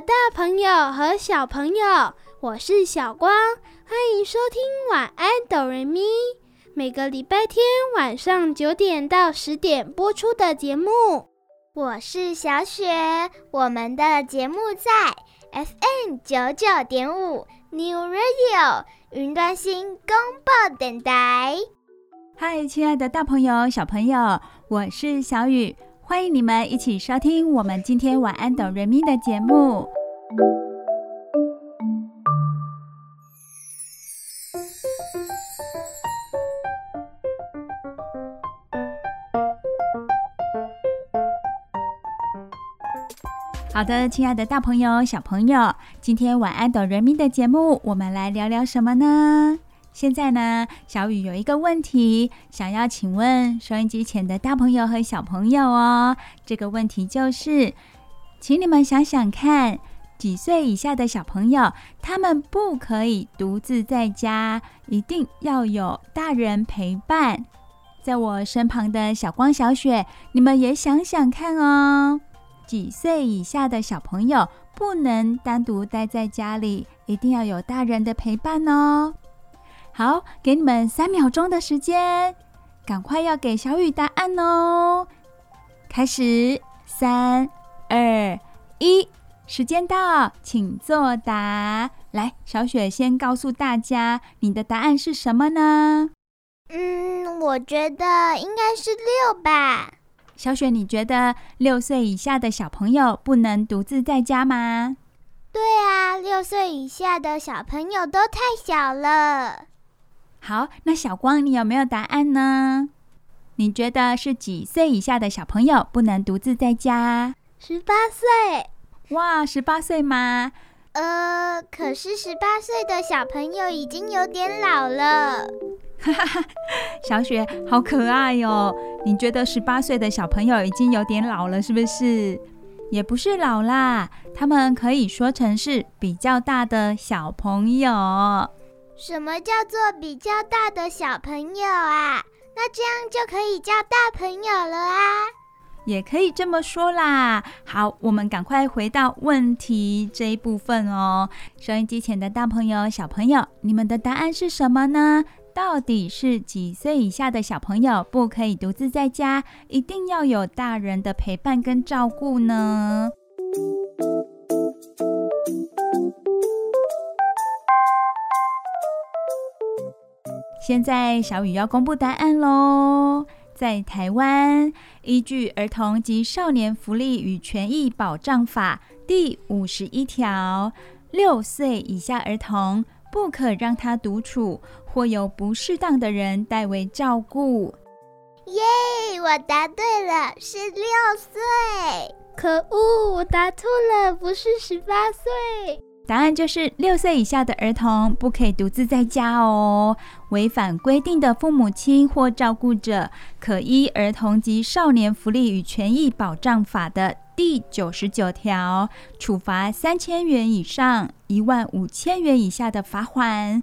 大朋友和小朋友，我是小光，欢迎收听晚安哆瑞咪，每个礼拜天晚上九点到十点播出的节目。我是小雪，我们的节目在 FM 九九点五 New Radio 云端新广播等待。嗨，亲爱的大朋友、小朋友，我是小雨。欢迎你们一起收听我们今天晚安哆瑞咪的节目。好的，亲爱的大朋友、小朋友，今天晚安哆瑞咪的节目，我们来聊聊什么呢？现在呢，小雨有一个问题，想要请问收音机前的大朋友和小朋友哦。这个问题就是，请你们想想看，几岁以下的小朋友，他们不可以独自在家，一定要有大人陪伴。在我身旁的小光、小雪，你们也想想看哦。几岁以下的小朋友不能单独待在家里，一定要有大人的陪伴哦。好，给你们三秒钟的时间，赶快要给小雨答案哦！开始，三、二、一，时间到，请作答。来，小雪先告诉大家，你的答案是什么呢？嗯，我觉得应该是六吧。小雪，你觉得六岁以下的小朋友不能独自在家吗？对啊，六岁以下的小朋友都太小了。好，那小光，你有没有答案呢？你觉得是几岁以下的小朋友不能独自在家？十八岁。哇，十八岁吗？呃，可是十八岁的小朋友已经有点老了。哈哈哈，小雪好可爱哟！你觉得十八岁的小朋友已经有点老了，是不是？也不是老啦，他们可以说成是比较大的小朋友。什么叫做比较大的小朋友啊？那这样就可以叫大朋友了啊？也可以这么说啦。好，我们赶快回到问题这一部分哦。收音机前的大朋友、小朋友，你们的答案是什么呢？到底是几岁以下的小朋友不可以独自在家，一定要有大人的陪伴跟照顾呢？现在小雨要公布答案喽！在台湾，依据《儿童及少年福利与权益保障法》第五十一条，六岁以下儿童不可让他独处，或由不适当的人代为照顾。耶！我答对了，是六岁。可恶，我答错了，不是十八岁。答案就是六岁以下的儿童不可以独自在家哦。违反规定的父母亲或照顾者，可依《儿童及少年福利与权益保障法》的第九十九条，处罚三千元以上一万五千元以下的罚款，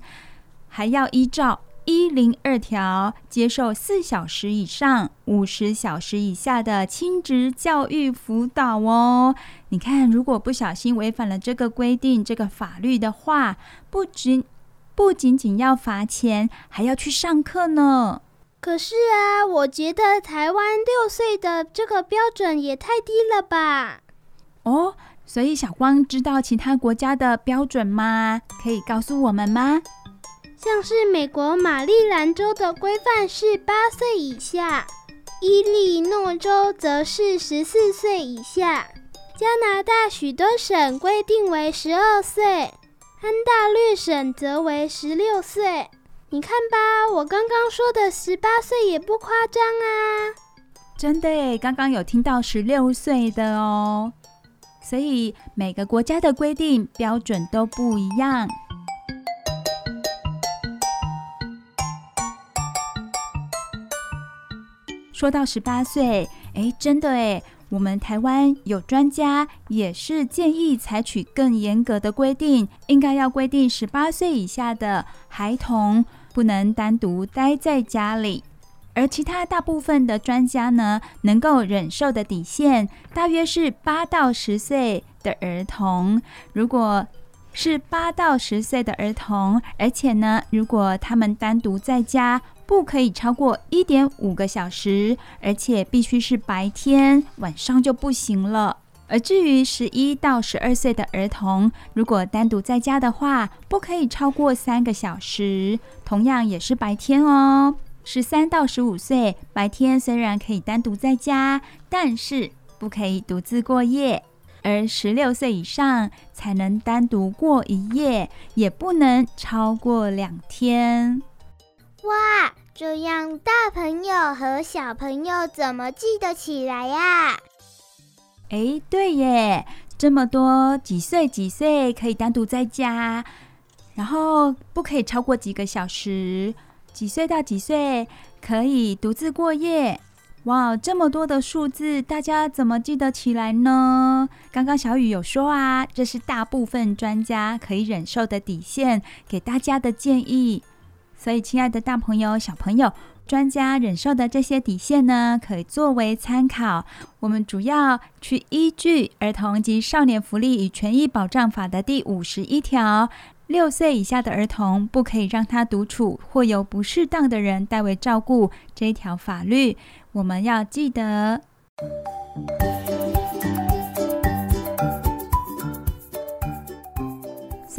还要依照一零二条接受四小时以上五十小时以下的亲职教育辅导哦。你看，如果不小心违反了这个规定、这个法律的话，不仅不仅仅要罚钱，还要去上课呢。可是啊，我觉得台湾六岁的这个标准也太低了吧？哦，所以小光知道其他国家的标准吗？可以告诉我们吗？像是美国马里兰州的规范是八岁以下，伊利诺州则是十四岁以下，加拿大许多省规定为十二岁，安大略省则为十六岁。你看吧，我刚刚说的十八岁也不夸张啊。真的耶，刚刚有听到十六岁的哦。所以每个国家的规定标准都不一样。说到十八岁，哎，真的哎，我们台湾有专家也是建议采取更严格的规定，应该要规定十八岁以下的孩童不能单独待在家里。而其他大部分的专家呢，能够忍受的底线大约是八到十岁的儿童。如果是八到十岁的儿童，而且呢，如果他们单独在家，不可以超过一点五个小时，而且必须是白天，晚上就不行了。而至于十一到十二岁的儿童，如果单独在家的话，不可以超过三个小时，同样也是白天哦。十三到十五岁，白天虽然可以单独在家，但是不可以独自过夜；而十六岁以上才能单独过一夜，也不能超过两天。哇，这样大朋友和小朋友怎么记得起来呀？哎，对耶，这么多几岁几岁可以单独在家，然后不可以超过几个小时，几岁到几岁可以独自过夜？哇，这么多的数字，大家怎么记得起来呢？刚刚小雨有说啊，这是大部分专家可以忍受的底线，给大家的建议。所以，亲爱的大朋友、小朋友，专家忍受的这些底线呢，可以作为参考。我们主要去依据《儿童及少年福利与权益保障法》的第五十一条，六岁以下的儿童不可以让他独处，或由不适当的人代为照顾这一条法律，我们要记得。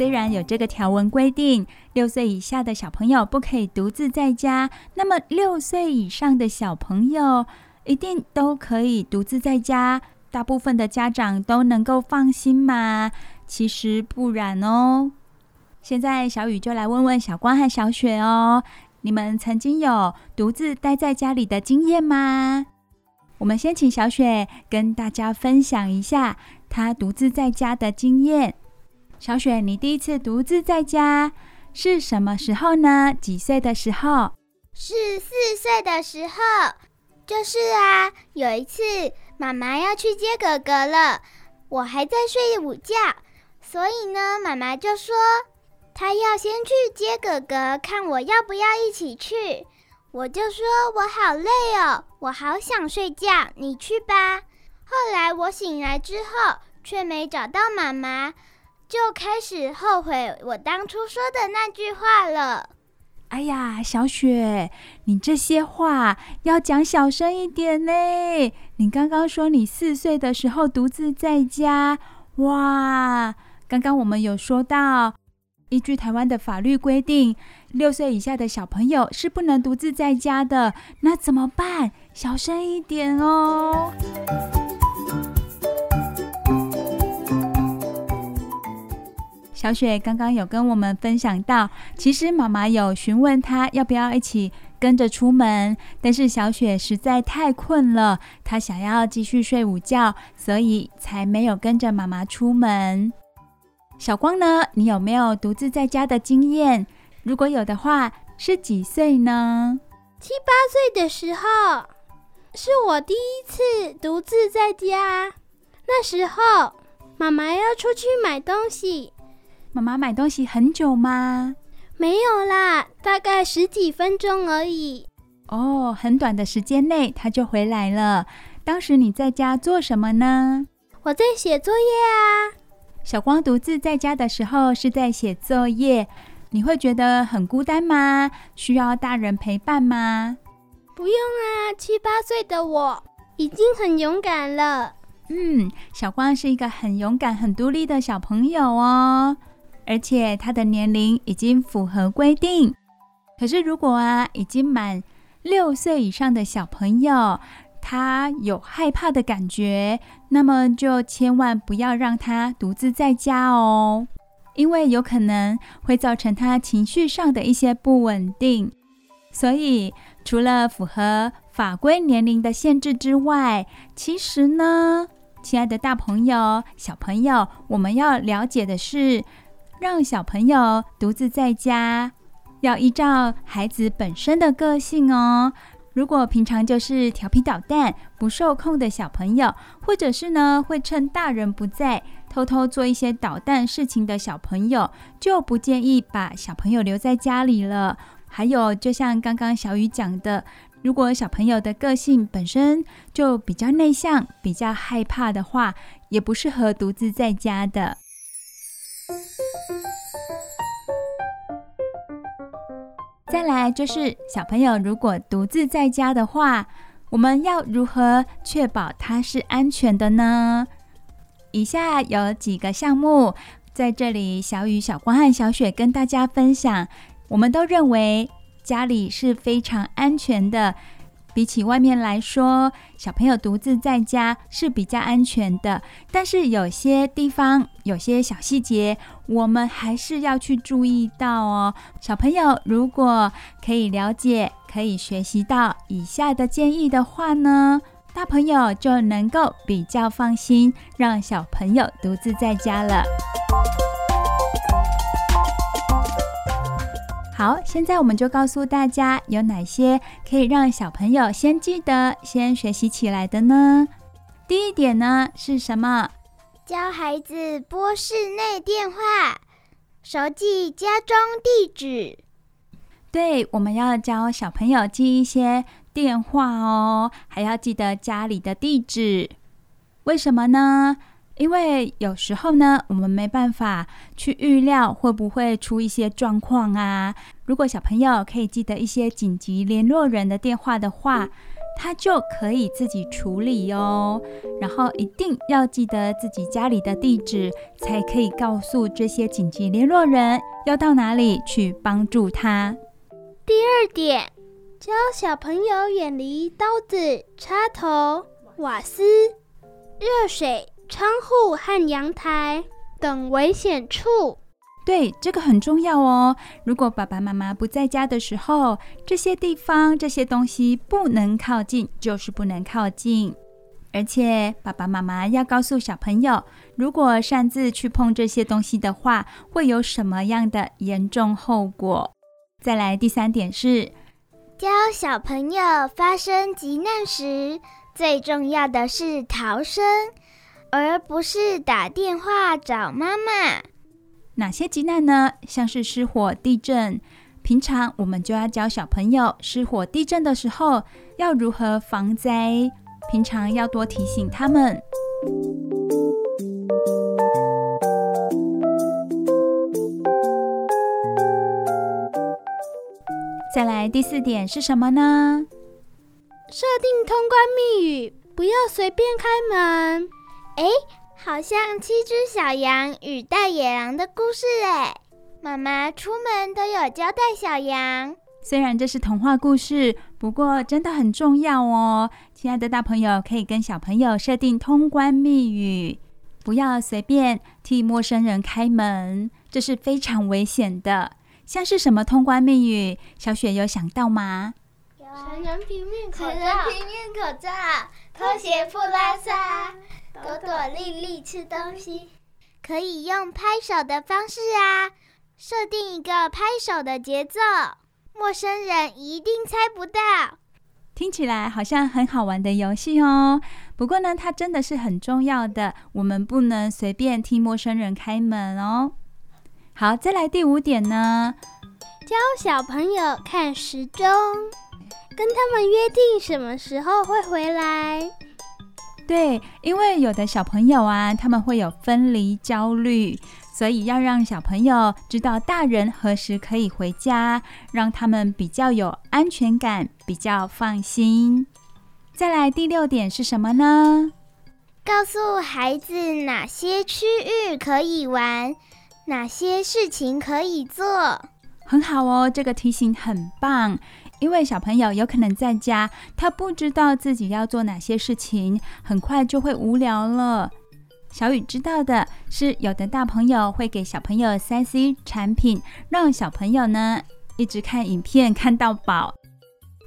虽然有这个条文规定，六岁以下的小朋友不可以独自在家，那么六岁以上的小朋友一定都可以独自在家，大部分的家长都能够放心吗？其实不然哦。现在小雨就来问问小光和小雪哦，你们曾经有独自待在家里的经验吗？我们先请小雪跟大家分享一下她独自在家的经验。小雪，你第一次独自在家是什么时候呢？几岁的时候？是四岁的时候。就是啊，有一次妈妈要去接哥哥了，我还在睡午觉，所以呢，妈妈就说她要先去接哥哥，看我要不要一起去。我就说我好累哦，我好想睡觉，你去吧。后来我醒来之后，却没找到妈妈。就开始后悔我当初说的那句话了。哎呀，小雪，你这些话要讲小声一点呢。你刚刚说你四岁的时候独自在家，哇！刚刚我们有说到，依据台湾的法律规定，六岁以下的小朋友是不能独自在家的。那怎么办？小声一点哦。小雪刚刚有跟我们分享到，其实妈妈有询问她要不要一起跟着出门，但是小雪实在太困了，她想要继续睡午觉，所以才没有跟着妈妈出门。小光呢？你有没有独自在家的经验？如果有的话，是几岁呢？七八岁的时候，是我第一次独自在家。那时候妈妈要出去买东西。妈妈买东西很久吗？没有啦，大概十几分钟而已。哦，很短的时间内他就回来了。当时你在家做什么呢？我在写作业啊。小光独自在家的时候是在写作业，你会觉得很孤单吗？需要大人陪伴吗？不用啊，七八岁的我已经很勇敢了。嗯，小光是一个很勇敢、很独立的小朋友哦。而且他的年龄已经符合规定，可是如果啊已经满六岁以上的小朋友，他有害怕的感觉，那么就千万不要让他独自在家哦，因为有可能会造成他情绪上的一些不稳定。所以除了符合法规年龄的限制之外，其实呢，亲爱的大朋友、小朋友，我们要了解的是，让小朋友独自在家，要依照孩子本身的个性哦。如果平常就是调皮捣蛋、不受控的小朋友，或者是呢会趁大人不在偷偷做一些捣蛋事情的小朋友，就不建议把小朋友留在家里了。还有，就像刚刚小雨讲的，如果小朋友的个性本身就比较内向、比较害怕的话，也不适合独自在家的。再来就是小朋友如果独自在家的话，我们要如何确保它是安全的呢？以下有几个项目，在这里小雨、小光和小雪跟大家分享。我们都认为家里是非常安全的。比起外面来说，小朋友独自在家是比较安全的。但是有些地方、有些小细节，我们还是要去注意到哦。小朋友如果可以了解、可以学习到以下的建议的话呢，大朋友就能够比较放心，让小朋友独自在家了。好，现在我们就告诉大家有哪些可以让小朋友先记得、先学习起来的呢？第一点呢是什么？教孩子拨室内电话，熟记家中地址。对，我们要教小朋友记一些电话哦，还要记得家里的地址。为什么呢？因为有时候呢，我们没办法去预料会不会出一些状况啊。如果小朋友可以记得一些紧急联络人的电话的话，他就可以自己处理哦。然后一定要记得自己家里的地址，才可以告诉这些紧急联络人要到哪里去帮助他。第二点，教小朋友远离刀子、插头、瓦斯、热水。窗户和阳台等危险处，对，这个很重要哦。如果爸爸妈妈不在家的时候，这些地方、这些东西不能靠近，就是不能靠近。而且爸爸妈妈要告诉小朋友，如果擅自去碰这些东西的话，会有什么样的严重后果。再来，第三点是教小朋友发生急难时，最重要的是逃生。而不是打电话找妈妈。哪些急难呢？像是失火、地震。平常我们就要教小朋友，失火、地震的时候要如何防灾。平常要多提醒他们。再来第四点是什么呢？设定通关密语，不要随便开门。哎，好像七只小羊与大野狼的故事哎。妈妈出门都有交代小羊。虽然这是童话故事，不过真的很重要哦。亲爱的大朋友，可以跟小朋友设定通关密语，不要随便替陌生人开门，这是非常危险的。像是什么通关密语？小雪有想到吗？成人平面口罩，成人平面口罩，拖鞋不拉撒。朵朵丽丽吃东西，可以用拍手的方式啊，设定一个拍手的节奏，陌生人一定猜不到。听起来好像很好玩的游戏哦。不过呢，它真的是很重要的，我们不能随便替陌生人开门哦。好，再来第五点呢，教小朋友看时钟，跟他们约定什么时候会回来。对，因为有的小朋友啊，他们会有分离焦虑，所以要让小朋友知道大人何时可以回家，让他们比较有安全感，比较放心。再来第六点是什么呢？告诉孩子哪些区域可以玩，哪些事情可以做。很好哦，这个提醒很棒。因为小朋友有可能在家，他不知道自己要做哪些事情，很快就会无聊了。小雨知道的是，有的大朋友会给小朋友 3C 产品，让小朋友呢一直看影片看到饱。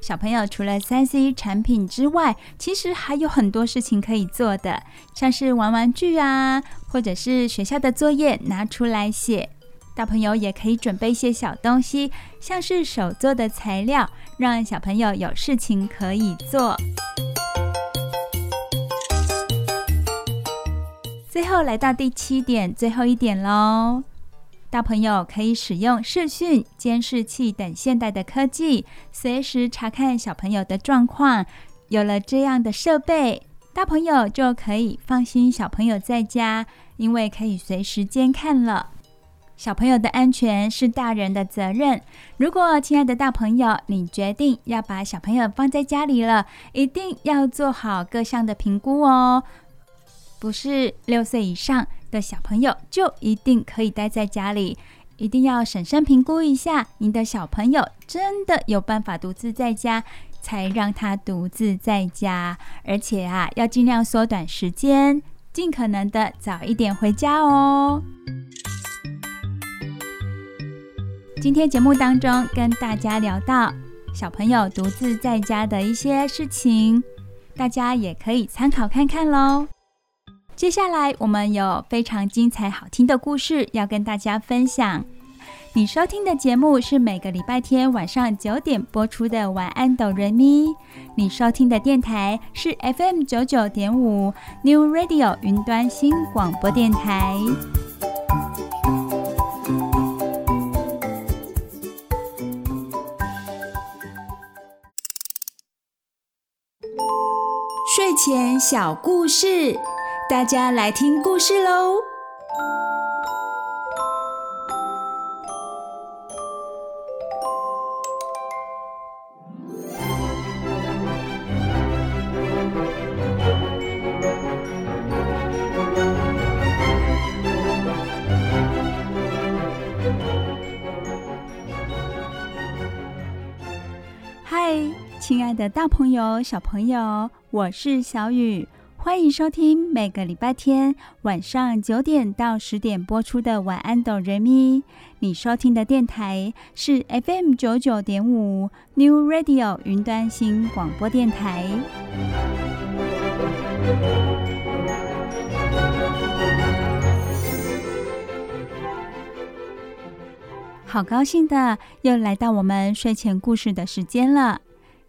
小朋友除了三 C 产品之外，其实还有很多事情可以做的，像是玩玩具啊，或者是学校的作业拿出来写。大朋友也可以准备一些小东西，像是手做的材料，让小朋友有事情可以做。最后来到第七点，最后一点喽。大朋友可以使用视讯、监视器等现代的科技，随时查看小朋友的状况。有了这样的设备，大朋友就可以放心小朋友在家，因为可以随时监看了。小朋友的安全是大人的责任。如果亲爱的大朋友，你决定要把小朋友放在家里了，一定要做好各项的评估哦。不是六岁以上的小朋友就一定可以待在家里，一定要审慎评估一下，您的小朋友真的有办法独自在家，才让他独自在家。而且啊，要尽量缩短时间，尽可能的早一点回家哦。今天节目当中跟大家聊到小朋友独自在家的一些事情，大家也可以参考看看喽。接下来我们有非常精彩好听的故事要跟大家分享。你收听的节目是每个礼拜天晚上九点播出的《晚安，哆瑞咪》。你收听的电台是 FM 九九点五 New Radio 云端新广播电台。睡前小故事。大家来听故事喽！亲爱的大朋友、小朋友，我是小雨。欢迎收听每个礼拜天晚上九点到十点播出的《晚安，哆瑞咪》。你收听的电台是 FM 九九点五 New Radio 云端新广播电台。好高兴的，又来到我们睡前故事的时间了，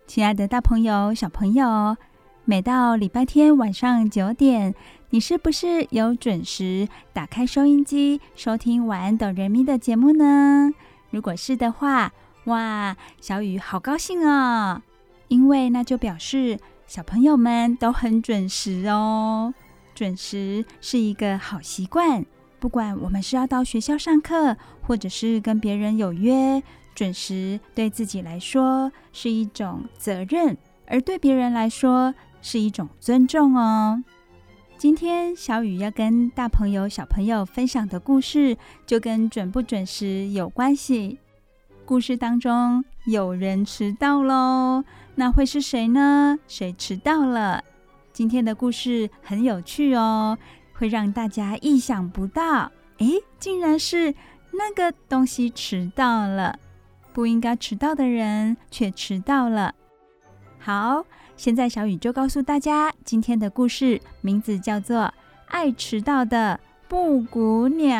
亲爱的大朋友、小朋友。每到礼拜天晚上九点，你是不是有准时打开收音机收听《晚安，哆瑞咪》的节目呢？如果是的话，哇，小雨好高兴哦，因为那就表示小朋友们都很准时哦。准时是一个好习惯，不管我们是要到学校上课，或者是跟别人有约，准时对自己来说是一种责任，而对别人来说，是一种尊重哦。今天小雨要跟大朋友、小朋友分享的故事，就跟准不准时有关系。故事当中有人迟到喽，那会是谁呢？谁迟到了？今天的故事很有趣哦，会让大家意想不到。诶，竟然是那个东西迟到了，不应该迟到的人却迟到了。好。现在小雨就告诉大家，今天的故事名字叫做《爱迟到的布谷鸟》。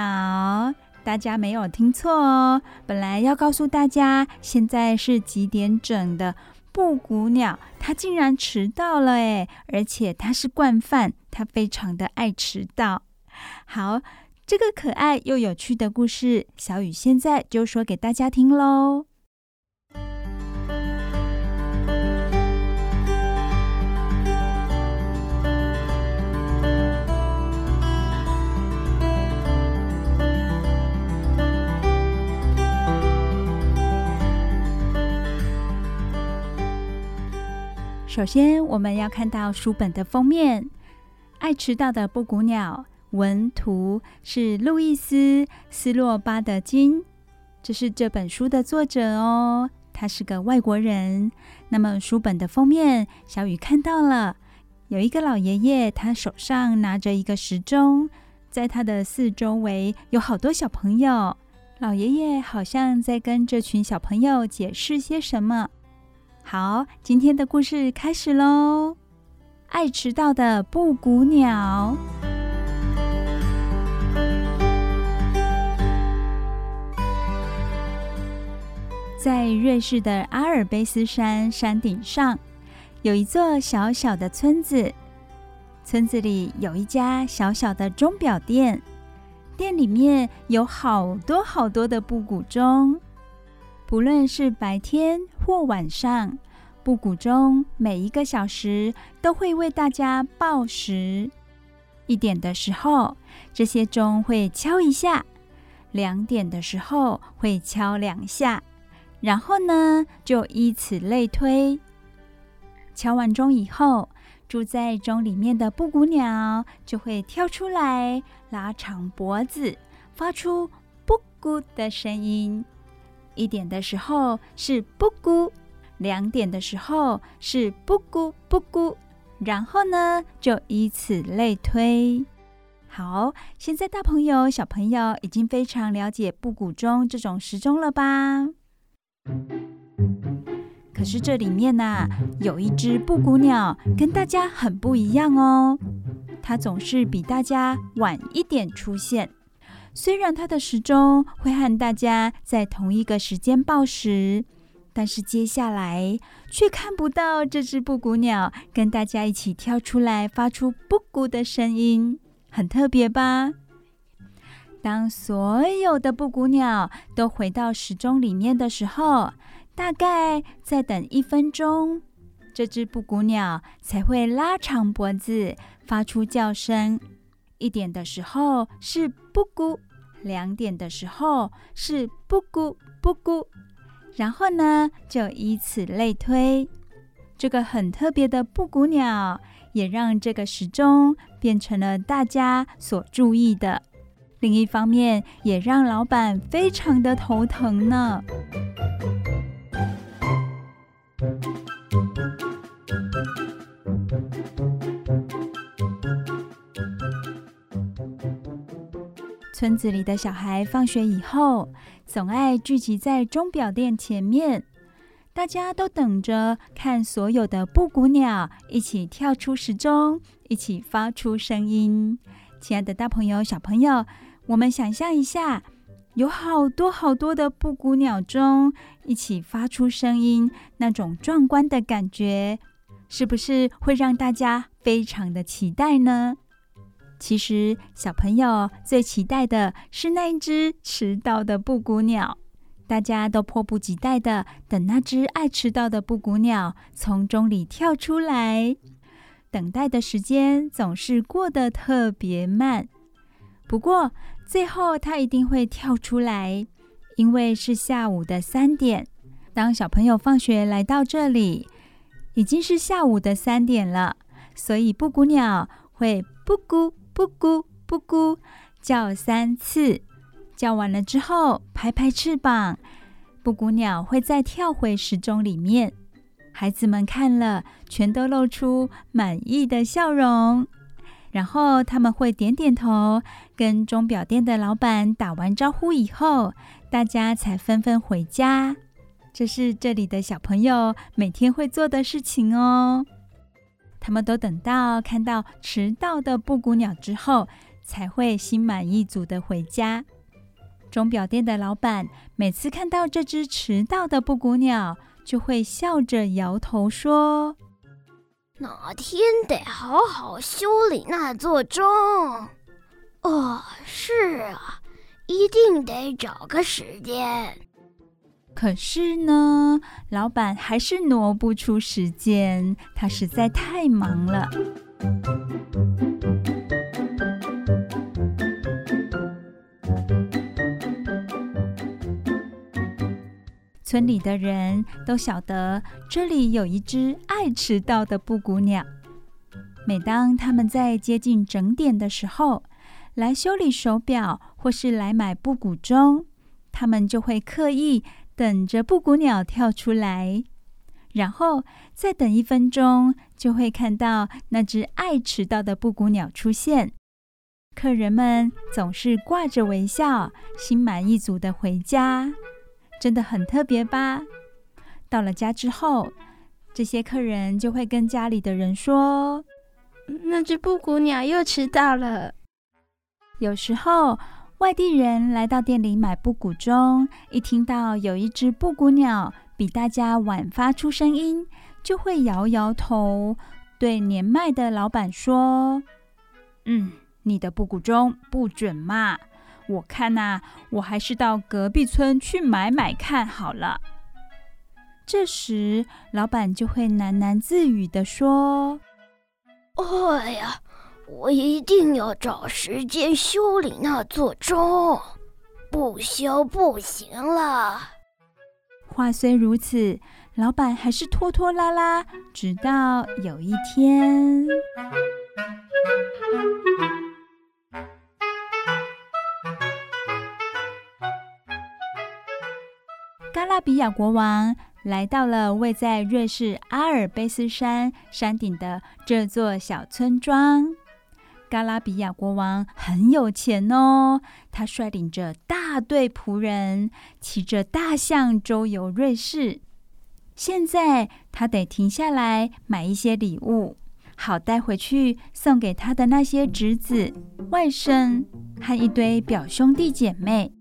大家没有听错哦，本来要告诉大家现在是几点整的。布谷鸟它竟然迟到了诶，而且它是惯犯，它非常的爱迟到。好，这个可爱又有趣的故事，小雨现在就说给大家听喽。首先，我们要看到书本的封面，《爱迟到的布谷鸟》，文图是路易斯·斯洛巴德金，这是这本书的作者哦，他是个外国人。那么，书本的封面，小雨看到了，有一个老爷爷，他手上拿着一个时钟，在他的四周围有好多小朋友，老爷爷好像在跟这群小朋友解释些什么。好，今天的故事开始喽。爱迟到的布谷鸟。在瑞士的阿尔卑斯山山顶上，有一座小小的村子。村子里有一家小小的钟表店，店里面有好多好多的布谷钟。不论是白天或晚上，布谷钟每一个小时都会为大家报时。一点的时候，这些钟会敲一下；两点的时候会敲两下。然后呢，就以此类推。敲完钟以后，住在钟里面的布谷鸟就会跳出来，拉长脖子，发出“布谷”的声音。一点的时候是“布谷”，两点的时候是“布谷布谷”，然后呢，就以此类推。好，现在大朋友、小朋友已经非常了解布谷钟这种时钟了吧？可是这里面呐，有一只布谷鸟跟大家很不一样哦。它总是比大家晚一点出现。虽然它的时钟会和大家在同一个时间报时，但是接下来却看不到这只布谷鸟跟大家一起跳出来发出布谷的声音，很特别吧？当所有的布谷鸟都回到时钟里面的时候，大概再等一分钟，这只布谷鸟才会拉长脖子发出叫声。一点的时候是布谷，两点的时候是布谷布谷，然后呢，就以此类推。这个很特别的布谷鸟，也让这个时钟变成了大家所注意的。另一方面，也让老板非常的头疼呢。村子里的小孩放学以后，总爱聚集在钟表店前面，大家都等着看所有的布谷鸟一起跳出时钟，一起发出声音。亲爱的大朋友、小朋友。我们想象一下，有好多好多的布谷鸟钟一起发出声音，那种壮观的感觉，是不是会让大家非常的期待呢？其实，小朋友最期待的是那一只迟到的布谷鸟，大家都迫不及待的等那只爱迟到的布谷鸟从钟里跳出来。等待的时间总是过得特别慢，不过，最后，它一定会跳出来，因为是下午的三点。当小朋友放学来到这里，已经是下午的三点了，所以布谷鸟会布谷布谷布谷叫三次。叫完了之后，拍拍翅膀，布谷鸟会再跳回时钟里面。孩子们看了，全都露出满意的笑容。然后他们会点点头，跟钟表店的老板打完招呼以后，大家才纷纷回家。这是这里的小朋友每天会做的事情哦。他们都等到看到迟到的布谷鸟之后，才会心满意足的回家。钟表店的老板每次看到这只迟到的布谷鸟，就会笑着摇头说。哪天得好好修理那座钟。哦，是啊，一定得找个时间。可是呢，老板还是挪不出时间，他实在太忙了。村里的人都晓得，这里有一只爱迟到的布谷鸟。每当他们在接近整点的时候，来修理手表或是来买布谷钟，他们就会刻意等着布谷鸟跳出来，然后再等一分钟，就会看到那只爱迟到的布谷鸟出现。客人们总是挂着微笑，心满意足地回家。真的很特别吧？到了家之后，这些客人就会跟家里的人说：“那只布谷鸟又迟到了。”有时候外地人来到店里买布谷钟，一听到有一只布谷鸟比大家晚发出声音，就会摇摇头，对年迈的老板说：“嗯，你的布谷钟不准嘛。”我看呐、啊，我还是到隔壁村去买买看好了。这时，老板就会喃喃自语地说：“哎呀，我一定要找时间修理那座钟，不修不行了。”话虽如此，老板还是拖拖拉拉，直到有一天。加拉比亚国王来到了位在瑞士阿尔卑斯山山顶的这座小村庄。加拉比亚国王很有钱哦，他率领着大队仆人，骑着大象周游瑞士。现在他得停下来买一些礼物，好带回去送给他的那些侄子、外甥和一堆表兄弟姐妹。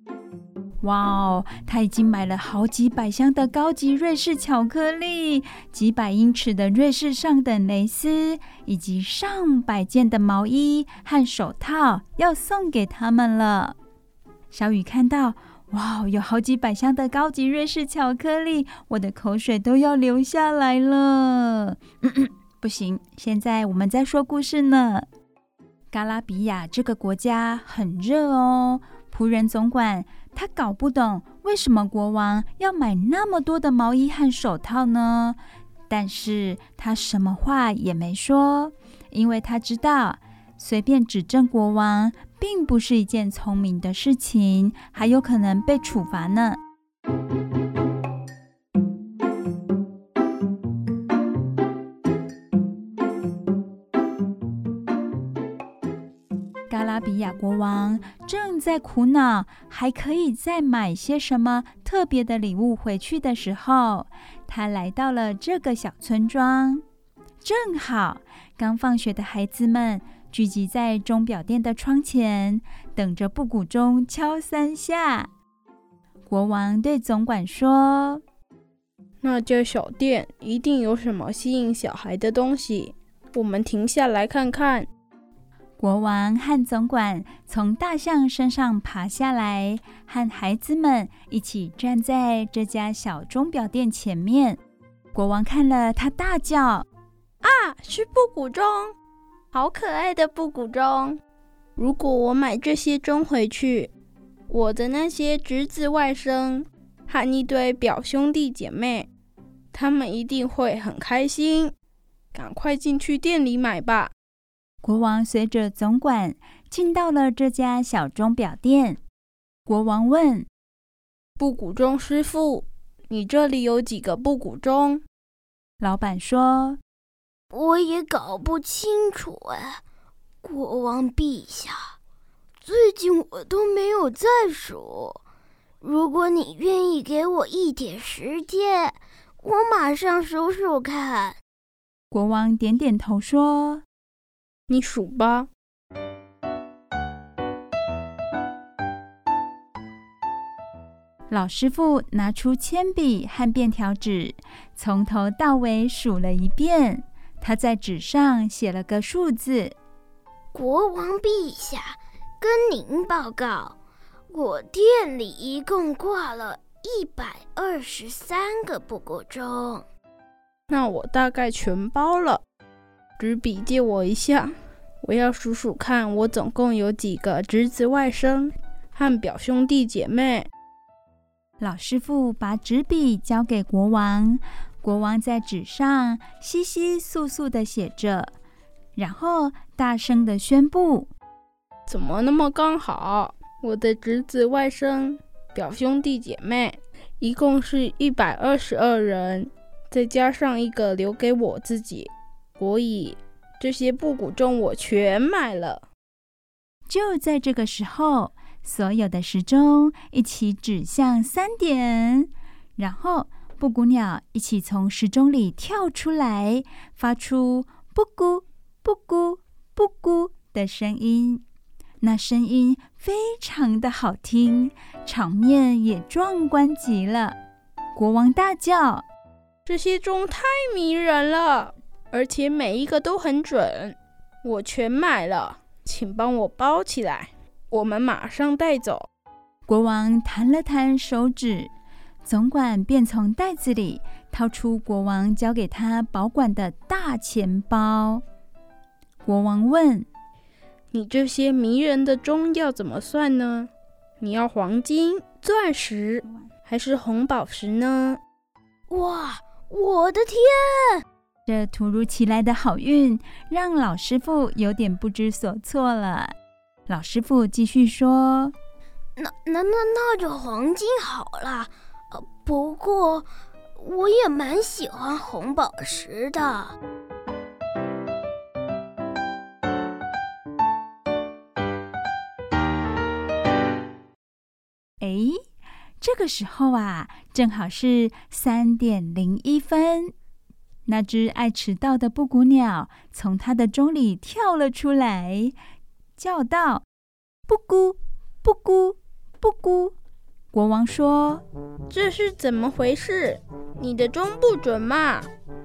哇哦！他已经买了好几百箱的高级瑞士巧克力，几百英尺的瑞士上等蕾丝，以及上百件的毛衣和手套要送给他们了。小雨看到，哇，有好几百箱的高级瑞士巧克力，我的口水都要流下来了。嗯嗯，不行，现在我们在说故事呢。加拉比亚这个国家很热哦，仆人总管。他搞不懂为什么国王要买那么多的毛衣和手套呢？但是他什么话也没说，因为他知道随便指证国王并不是一件聪明的事情，还有可能被处罚呢。亚国王正在苦恼，还可以再买些什么特别的礼物回去的时候，他来到了这个小村庄。正好，刚放学的孩子们聚集在钟表店的窗前，等着布谷钟敲三下。国王对总管说：“那家小店一定有什么吸引小孩的东西，我们停下来看看。”国王和总管从大象身上爬下来，和孩子们一起站在这家小钟表店前面。国王看了，他大叫：“啊，是布谷钟！好可爱的布谷钟！如果我买这些钟回去，我的那些侄子、外甥和一堆表兄弟姐妹，他们一定会很开心。赶快进去店里买吧！”国王随着总管进到了这家小钟表店。国王问：“布谷钟师傅，你这里有几个布谷钟？”老板说：“我也搞不清楚哎，国王陛下，最近我都没有再数。如果你愿意给我一点时间，我马上数数看。”国王点点头说。你数吧。老师傅拿出铅笔和便条纸，从头到尾数了一遍。他在纸上写了个数字。国王陛下，跟您报告，我店里一共挂了一百二十三个布谷钟。那我大概全包了。纸笔借我一下，我要数数看，我总共有几个侄子、外甥和表兄弟姐妹。老师傅把纸笔交给国王，国王在纸上窸窸窣窣地写着，然后大声的宣布：“怎么那么刚好？我的侄子、外甥、表兄弟姐妹一共是一百二十二人，再加上一个留给我自己。”所以这些布谷钟我全买了。就在这个时候，所有的时钟一起指向三点，然后布谷鸟一起从时钟里跳出来，发出“布谷布谷布谷”的声音。那声音非常的好听，场面也壮观极了。国王大叫：“这些钟太迷人了，而且每一个都很准，我全买了，请帮我包起来，我们马上带走。”国王弹了弹手指，总管便从袋子里掏出国王交给他保管的大钱包。国王问：你这些迷人的钟要怎么算呢？你要黄金、钻石，还是红宝石呢？哇，我的天！这突如其来的好运让老师傅有点不知所措了。老师傅继续说：“那、那、那、那就黄金好了。呃，不过我也蛮喜欢红宝石的。”哎，这个时候啊，正好是三点零一分。那只爱迟到的布谷鸟从它的钟里跳了出来，叫道：“布谷，布谷，布谷！”国王说：“这是怎么回事？你的钟不准嘛？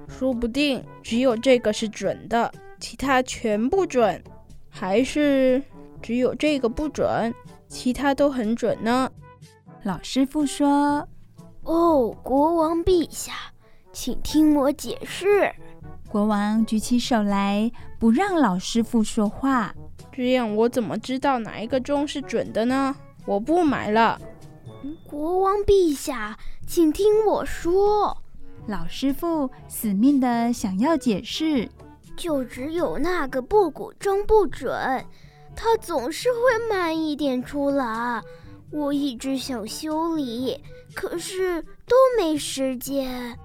说不定只有这个是准的，其他全不准，还是只有这个不准，其他都很准呢？”老师傅说：“哦，国王陛下，请听我解释。”国王举起手来，不让老师傅说话。这样我怎么知道哪一个钟是准的呢？我不买了。国王陛下，请听我说。老师傅死命的想要解释，就只有那个布谷钟不准，它总是会慢一点出来。我一直想修理，可是都没时间。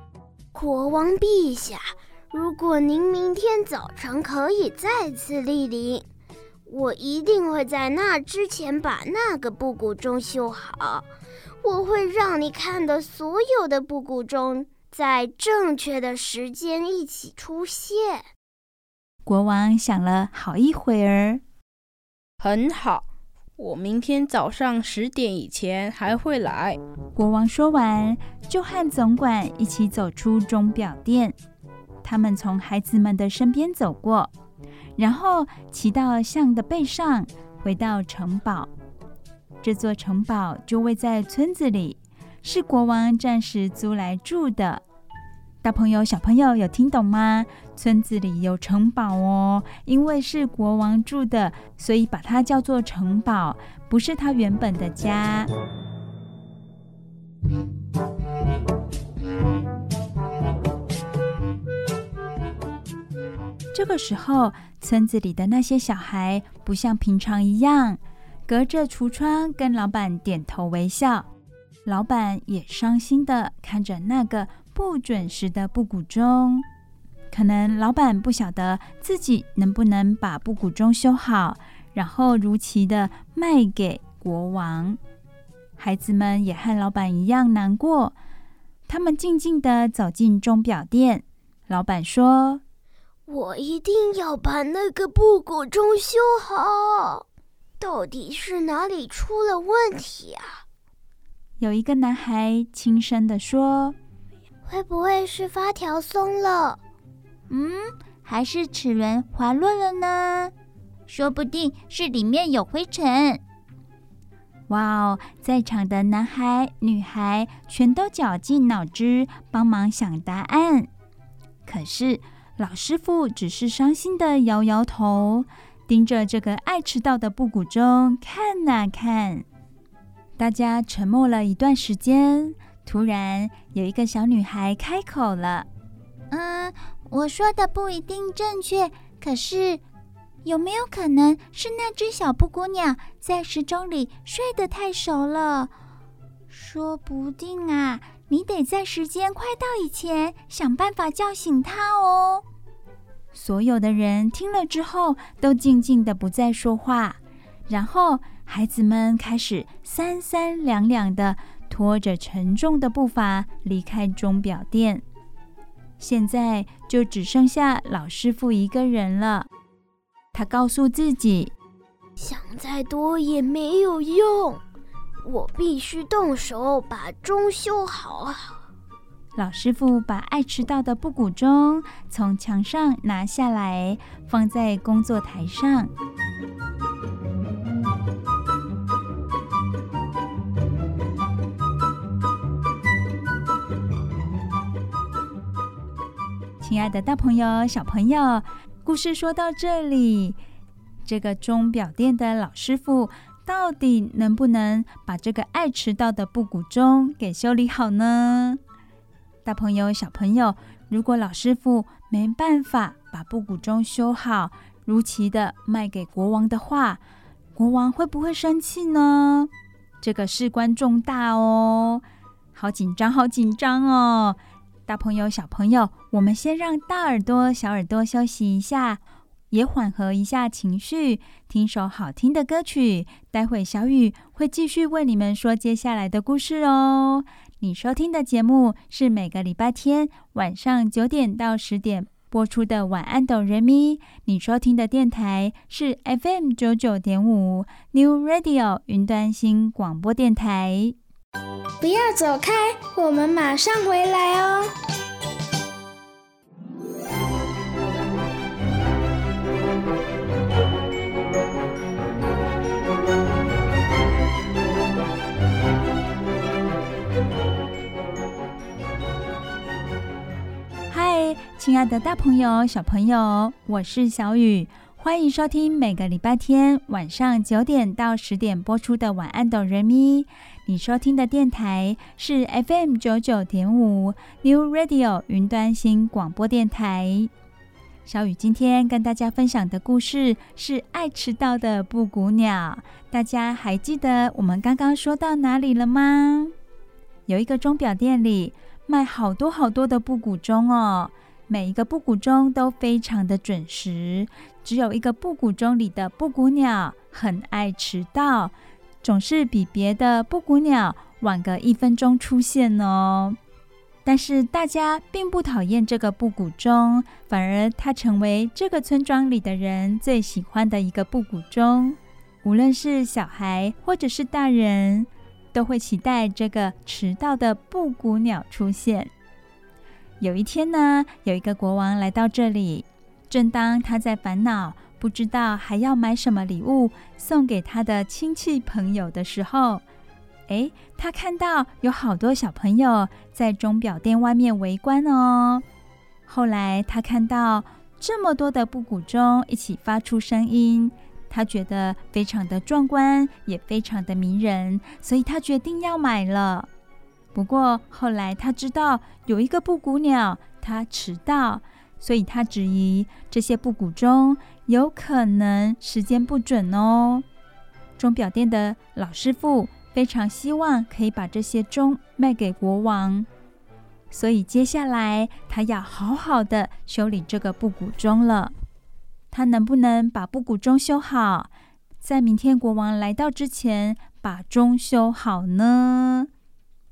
国王陛下，如果您明天早晨可以再次莅临，我一定会在那之前把那个布谷钟修好。我会让你看的所有的布谷钟在正确的时间一起出现。国王想了好一会儿，很好。我明天早上十点以前还会来。国王说完，就和总管一起走出钟表店。他们从孩子们的身边走过，然后骑到象的背上，回到城堡。这座城堡就位在村子里，是国王暂时租来住的。大朋友、小朋友有听懂吗？村子里有城堡哦，因为是国王住的，所以把它叫做城堡，不是他原本的家。这个时候，村子里的那些小孩不像平常一样，隔着橱窗跟老板点头微笑。老板也伤心的看着那个。不准时的布谷钟，可能老板不晓得自己能不能把布谷钟修好，然后如期的卖给国王。孩子们也和老板一样难过，他们静静的走进钟表店。老板说：“我一定要把那个布谷钟修好。到底是哪里出了问题啊？”有一个男孩轻声的说。会不会是发条松了？嗯，还是齿轮滑落了呢？说不定是里面有灰尘。哇哦，在场的男孩、女孩全都绞尽脑汁帮忙想答案。可是老师傅只是伤心的摇摇头，盯着这个爱迟到的布谷钟看啊看。大家沉默了一段时间。突然，有一个小女孩开口了：“嗯，我说的不一定正确，可是有没有可能是那只小布谷鸟在时钟里睡得太熟了？说不定啊，你得在时间快到以前想办法叫醒它哦。”所有的人听了之后，都静静的不再说话，然后孩子们开始三三两两的。拖着沉重的步伐离开钟表店。现在就只剩下老师傅一个人了。他告诉自己：“想再多也没有用，我必须动手把钟修好。”老师傅把爱迟到的布谷钟从墙上拿下来，放在工作台上。亲爱的大朋友、小朋友，故事说到这里，这个钟表店的老师傅到底能不能把这个爱迟到的布谷钟给修理好呢？大朋友、小朋友，如果老师傅没办法把布谷钟修好，如期的卖给国王的话，国王会不会生气呢？这个事关重大哦，好紧张，好紧张哦！大朋友、小朋友，我们先让大耳朵、小耳朵休息一下，也缓和一下情绪，听首好听的歌曲。待会小雨会继续为你们说接下来的故事哦。你收听的节目是每个礼拜天晚上九点到十点播出的《晚安，哆瑞咪》。你收听的电台是 FM 九九点五 New Radio 云端新广播电台。不要走开，我们马上回来哦。嗨，亲爱的大朋友、小朋友，我是小雨。欢迎收听每个礼拜天晚上九点到十点播出的《晚安，哆瑞咪》。你收听的电台是 FM 九九点五 New Radio 云端新广播电台。小雨今天跟大家分享的故事是爱迟到的布谷鸟。大家还记得我们刚刚说到哪里了吗？有一个钟表店里卖好多好多的布谷钟哦。每一个布谷钟都非常的准时，只有一个布谷钟里的布谷鸟很爱迟到，总是比别的布谷鸟晚个一分钟出现哦。但是大家并不讨厌这个布谷钟，反而它成为这个村庄里的人最喜欢的一个布谷钟。无论是小孩或者是大人，都会期待这个迟到的布谷鸟出现。有一天呢，有一个国王来到这里，正当他在烦恼，不知道还要买什么礼物送给他的亲戚朋友的时候，诶，他看到有好多小朋友在钟表店外面围观哦。后来他看到这么多的布谷钟一起发出声音，他觉得非常的壮观，也非常的迷人，所以他决定要买了。不过后来他知道有一个布谷鸟，它迟到，所以他质疑这些布谷钟有可能时间不准哦。钟表店的老师傅非常希望可以把这些钟卖给国王，所以接下来他要好好的修理这个布谷钟了。他能不能把布谷钟修好，在明天国王来到之前把钟修好呢？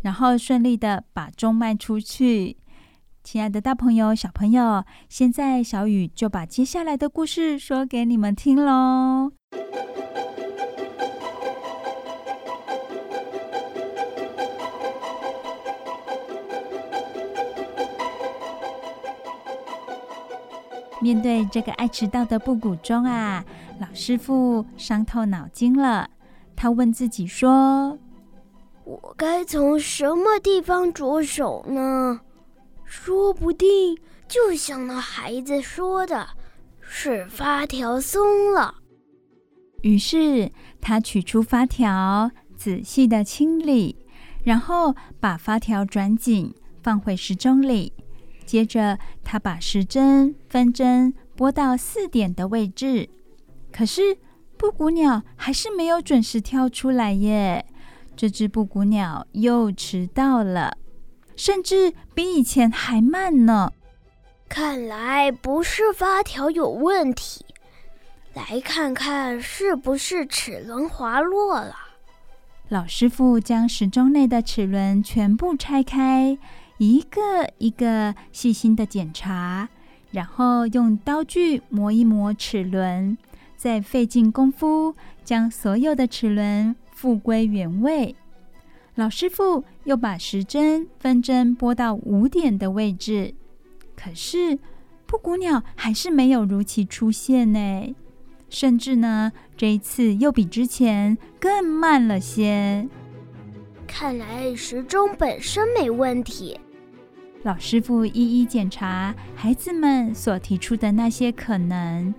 然后顺利的把钟卖出去，亲爱的大朋友、小朋友，现在小雨就把接下来的故事说给你们听喽。面对这个爱迟到的布谷钟啊，老师傅伤透脑筋了，他问自己说。我该从什么地方着手呢？说不定就像那孩子说的，是发条松了。于是他取出发条，仔细的清理，然后把发条转紧，放回时钟里。接着他把时针分针拨到四点的位置，可是布谷鸟还是没有准时跳出来耶。这只布谷鸟又迟到了，甚至比以前还慢呢。看来不是发条有问题，来看看是不是齿轮滑落了。老师傅将时钟内的齿轮全部拆开，一个一个细心的检查，然后用刀具磨一磨齿轮，再费尽功夫将所有的齿轮复归原位。老师傅又把时针分针拨到五点的位置，可是布谷鸟还是没有如期出现呢。甚至呢，这一次又比之前更慢了些。看来时钟本身没问题。老师傅一一检查孩子们所提出的那些可能。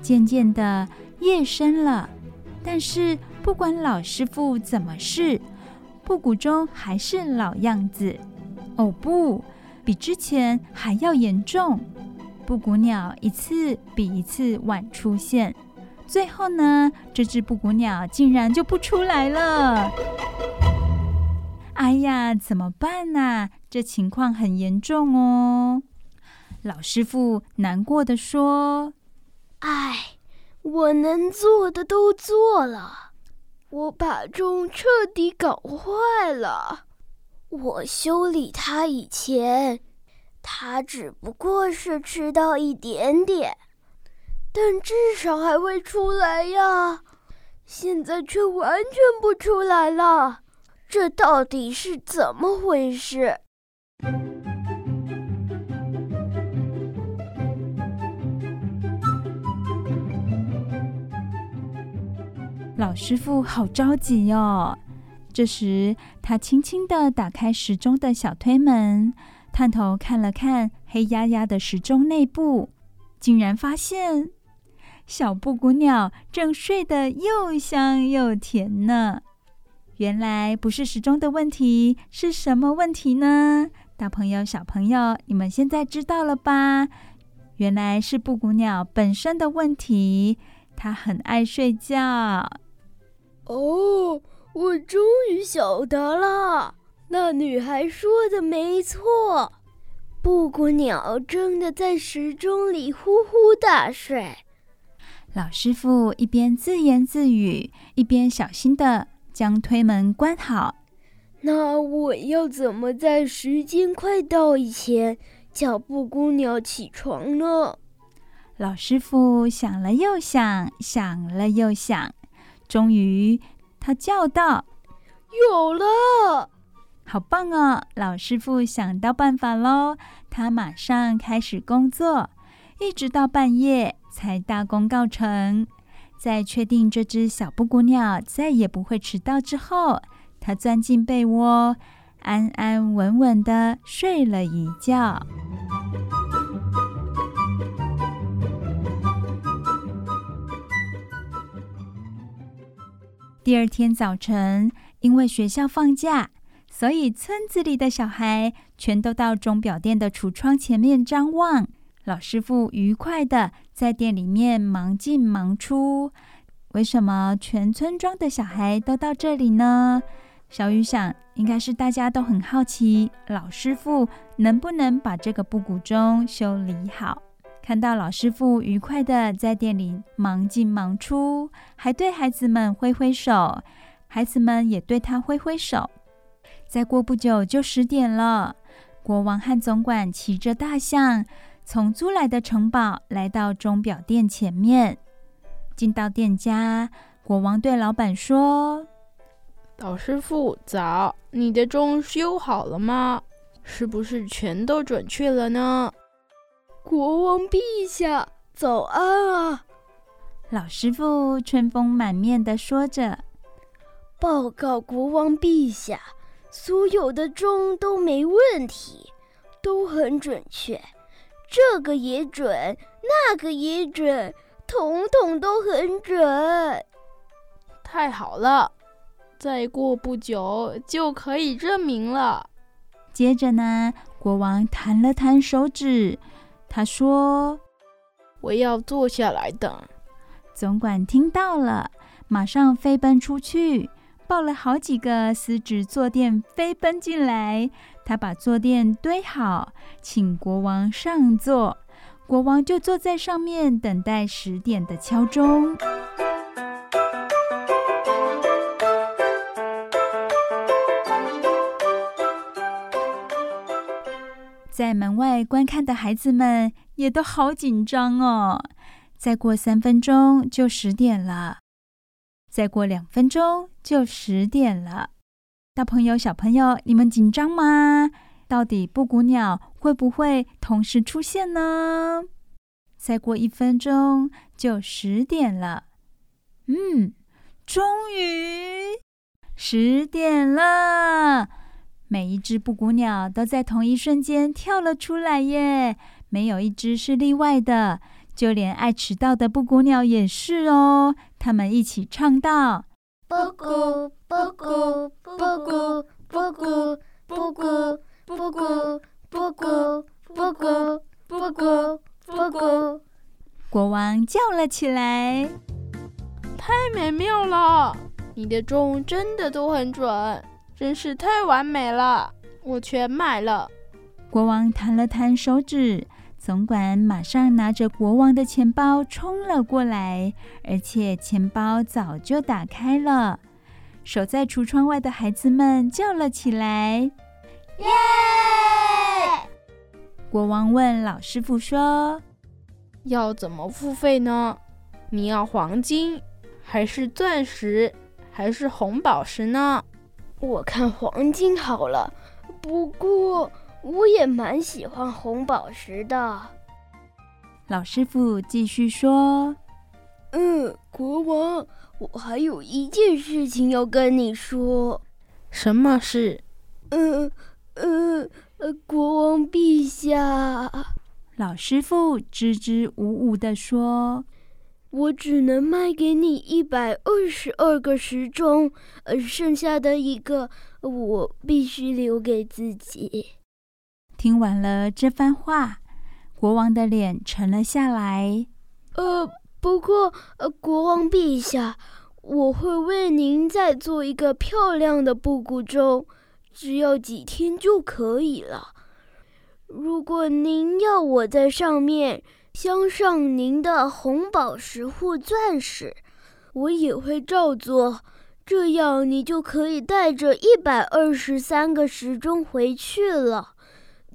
渐渐的，夜深了，但是不管老师傅怎么试，布谷钟还是老样子。哦不，比之前还要严重。布谷鸟一次比一次晚出现，最后呢，这只布谷鸟竟然就不出来了。哎呀，怎么办呢？这情况很严重哦。老师傅难过的说：“哎，我能做的都做了，我把钟彻底搞坏了。我修理它以前。”他只不过是迟到一点点，但至少还会出来呀。现在却完全不出来了，这到底是怎么回事？老师傅好着急哦。这时，他轻轻地打开时钟的小推门。探头看了看黑压压的时钟内部，竟然发现小布谷鸟正睡得又香又甜呢。原来不是时钟的问题，是什么问题呢？大朋友、小朋友，你们现在知道了吧？原来是布谷鸟本身的问题，它很爱睡觉。哦，我终于晓得了。那女孩说的没错，布谷鸟真的在时钟里呼呼大睡。老师傅一边自言自语，一边小心地将推门关好。那我要怎么在时间快到以前叫布谷鸟起床呢？老师傅想了又想，想了又想，终于他叫道：“有了！”好棒哦！老师傅想到办法喽，他马上开始工作，一直到半夜才大功告成。在确定这只小布谷鸟再也不会迟到之后，他钻进被窝，安安稳稳的睡了一觉。第二天早晨，因为学校放假。所以，村子里的小孩全都到钟表店的橱窗前面张望。老师傅愉快的在店里面忙进忙出。为什么全村庄的小孩都到这里呢？小雨想，应该是大家都很好奇，老师傅能不能把这个布谷钟修理好。看到老师傅愉快地在店里忙进忙出，还对孩子们挥挥手，孩子们也对他挥挥手。再过不久就十点了，国王和总管骑着大象，从租来的城堡来到钟表店前面。进到店家，国王对老板说：“老师傅早，你的钟修好了吗？是不是全都准确了呢？”国王陛下，早安啊！老师傅春风满面的说着：“报告国王陛下。”所有的钟都没问题，都很准确，这个也准，那个也准，统统都很准。太好了，再过不久就可以证明了。接着呢，国王弹了弹手指，他说：“我要坐下来等。”总管听到了，马上飞奔出去。抱了好几个丝质坐垫飞奔进来，他把坐垫堆好，请国王上座。国王就坐在上面等待十点的敲钟。在门外观看的孩子们也都好紧张哦。再过三分钟就十点了，再过两分钟就十点了。大朋友、小朋友，你们紧张吗？到底布谷鸟会不会同时出现呢？再过一分钟就十点了。嗯，终于十点了。每一只布谷鸟都在同一瞬间跳了出来耶，没有一只是例外的。就连爱迟到的布谷鸟也是哦，他们一起唱道：布谷布谷布谷布谷布谷布谷布谷布谷布谷布谷。国王叫了起来：“太美妙了！你的钟真的都很准，真是太完美了，我全买了。”国王弹了弹手指。总管马上拿着国王的钱包冲了过来，而且钱包早就打开了。守在橱窗外的孩子们叫了起来：“耶！”国王问老师傅说：“要怎么付费呢？你要黄金，还是钻石，还是红宝石呢？”我看黄金好了，不过……我也蛮喜欢红宝石的。老师傅继续说：“嗯，国王，我还有一件事情要跟你说。什么事？嗯嗯呃，国王陛下。”老师傅支支吾吾地说：“我只能卖给你一百二十二个时钟，呃，剩下的一个我必须留给自己。”听完了这番话，国王的脸沉了下来。呃，不过，呃，国王陛下，我会为您再做一个漂亮的布谷钟，只要几天就可以了。如果您要我在上面镶上您的红宝石或钻石，我也会照做。这样，你就可以带着一百二十三个时钟回去了。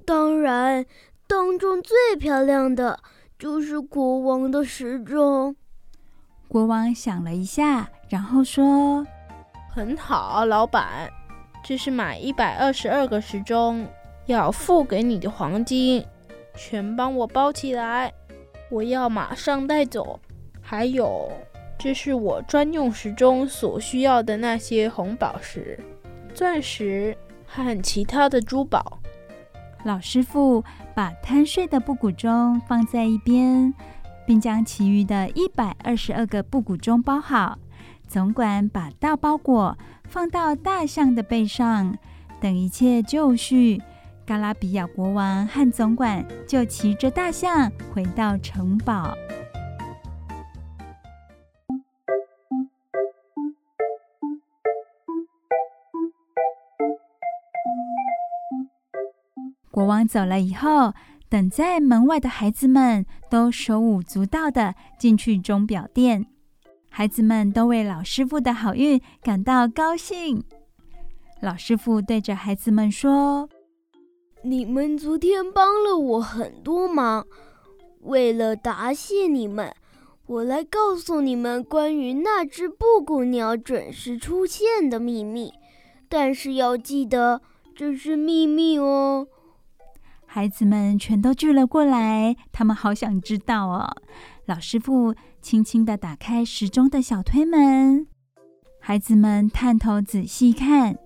当然，当中最漂亮的就是国王的时钟。国王想了一下，然后说：“很好，老板，这是买一百二十二个时钟要付给你的黄金，全帮我包起来，我要马上带走。还有，这是我专用时钟所需要的那些红宝石、钻石和其他的珠宝。”老师傅把贪睡的布谷钟放在一边，并将其余的一百二十二个布谷钟包好。总管把大包裹放到大象的背上，等一切就绪，嘎拉比亚国王和总管就骑着大象回到城堡。国王走了以后，等在门外的孩子们都手舞足蹈的进去钟表店。孩子们都为老师傅的好运感到高兴。老师傅对着孩子们说：“你们昨天帮了我很多忙，为了答谢你们，我来告诉你们关于那只布谷鸟准时出现的秘密。但是要记得，这是秘密哦。”孩子们全都聚了过来，他们好想知道哦。老师傅轻轻地打开时钟的小推门，孩子们探头仔细看，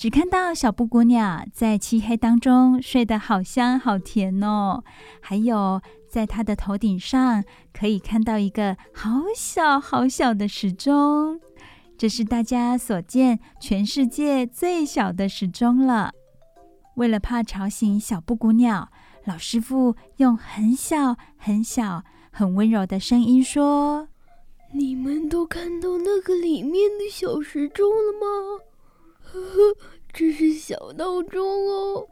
只看到小布谷鸟在漆黑当中睡得好香好甜哦。还有，在它的头顶上可以看到一个好小好小的时钟，这是大家所见全世界最小的时钟了。为了怕吵醒小布谷鸟，老师傅用很小、很小、很温柔的声音说：“你们都看到那个里面的小时钟了吗？呵呵，这是小闹钟哦，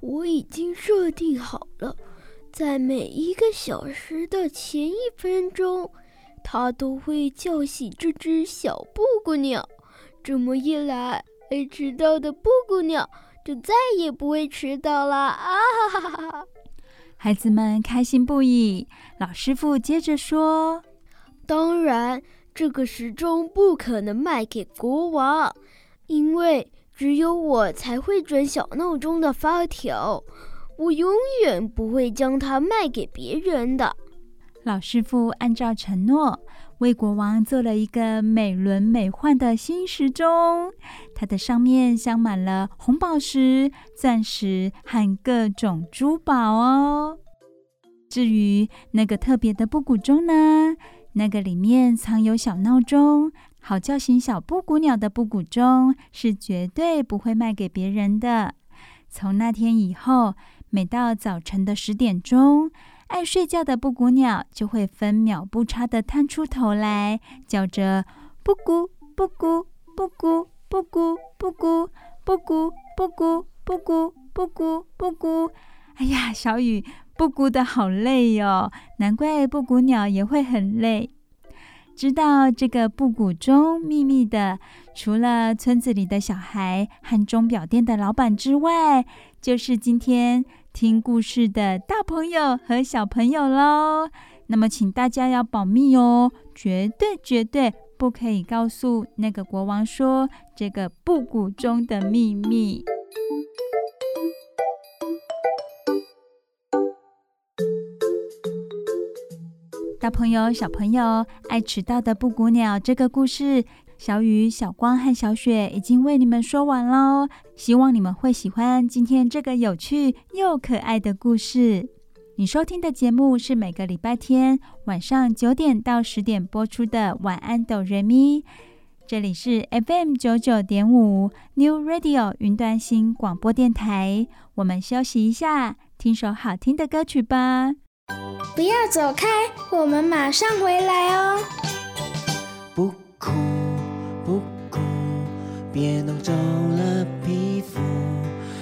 我已经设定好了，在每一个小时的前一分钟，它都会叫醒这只小布谷鸟。这么一来，爱迟到的布谷鸟。”就再也不会迟到了啊！哈哈哈哈！孩子们开心不已。老师傅接着说：“当然，这个时钟不可能卖给国王，因为只有我才会准小闹钟的发条。我永远不会将它卖给别人的。”老师傅按照承诺，为国王做了一个美轮美奂的新时钟，它的上面镶满了红宝石、钻石和各种珠宝哦。至于那个特别的布谷钟呢？那个里面藏有小闹钟，好叫醒小布谷鸟的布谷钟是绝对不会卖给别人的。从那天以后，每到早晨的十点钟，爱睡觉的布谷鸟就会分秒不差地探出头来，叫着“布谷布谷布谷布谷布谷布谷布谷布谷布谷布谷”。哎呀，小雨，布谷的好累哟，难怪布谷鸟也会很累。知道这个布谷钟秘密的，除了村子里的小孩和钟表店的老板之外，就是今天。听故事的大朋友和小朋友喽，那么请大家要保密哦，绝对绝对不可以告诉那个国王说这个布谷钟的秘密。大朋友、小朋友，爱迟到的布谷鸟这个故事。小雨、小光和小雪已经为你们说完喽，希望你们会喜欢今天这个有趣又可爱的故事。你收听的节目是每个礼拜天晚上九点到十点播出的《晚安，哆瑞咪》，这里是 FM 九九点五 New Radio 云端新广播电台。我们休息一下，听首好听的歌曲吧。不要走开，我们马上回来哦。不哭。不哭，别弄皱了皮肤，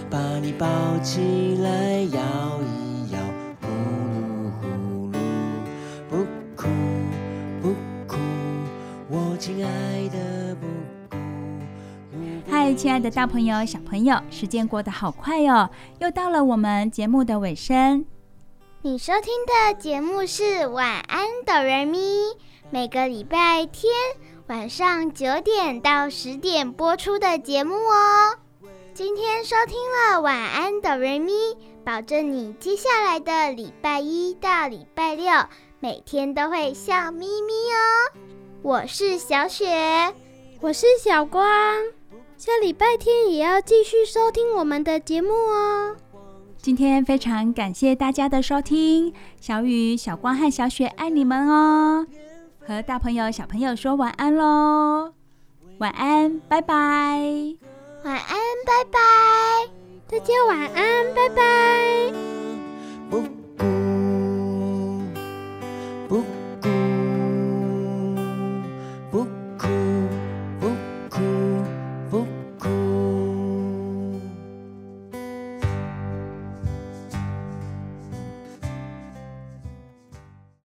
把你抱起来摇一摇，呼噜呼噜。不哭，不哭，我亲爱的不哭。嗨，亲爱的大朋友、小朋友，时间过得好快哦，又到了我们节目的尾声。你收听的节目是《晚安，哆瑞咪》，每个礼拜天。晚上九点到十点播出的节目哦。今天收听了晚安哆瑞咪，保证你接下来的礼拜一到礼拜六每天都会笑眯眯哦。我是小雪，我是小光，下礼拜天也要继续收听我们的节目哦。今天非常感谢大家的收听，小雨、小光和小雪爱你们哦。和大朋友、小朋友说晚安喽！晚安，拜拜！晚安，拜拜！大家晚安，拜拜！